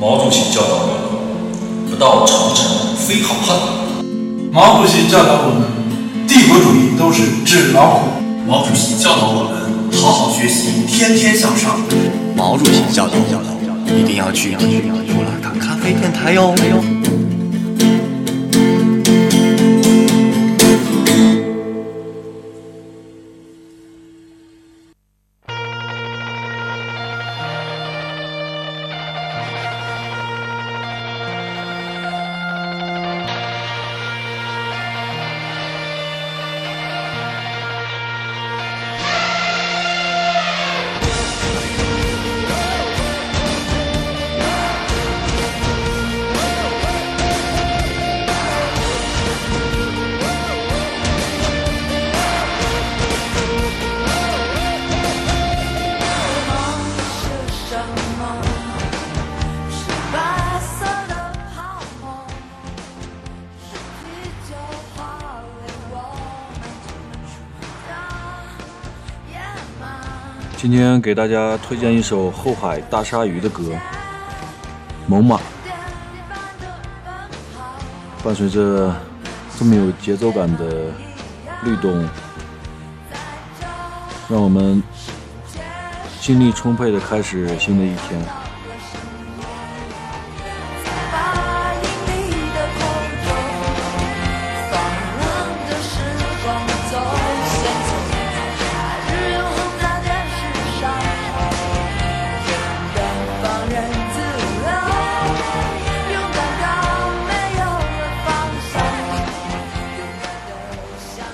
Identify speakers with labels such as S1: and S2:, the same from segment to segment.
S1: 毛主席教导我们：不到长城非好汉。
S2: 毛主席教导我们：帝国主义都是纸老虎。
S3: 毛主席教导我们：好好学习，天天向上。
S4: 毛主席教导我们：一定要去布拉卡咖啡电台哟。
S5: 今天给大家推荐一首后海大鲨鱼的歌《猛犸》，伴随着这么有节奏感的律动，让我们精力充沛的开始新的一天。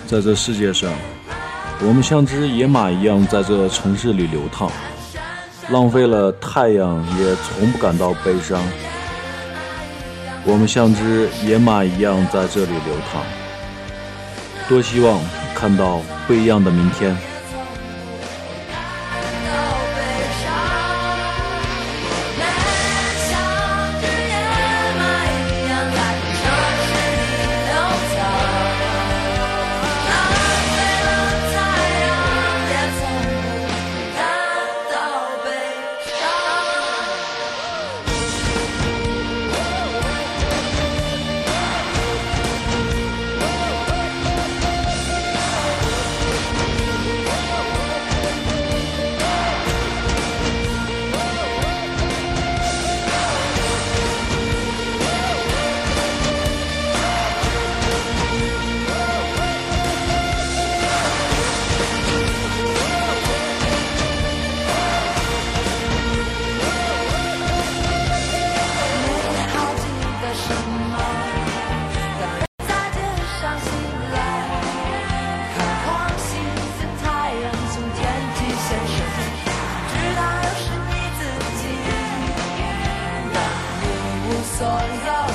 S5: 在这世界上，我们像只野马一样在这城市里流淌，浪费了太阳也从不感到悲伤。我们像只野马一样在这里流淌，多希望看到不一样的明天。所有。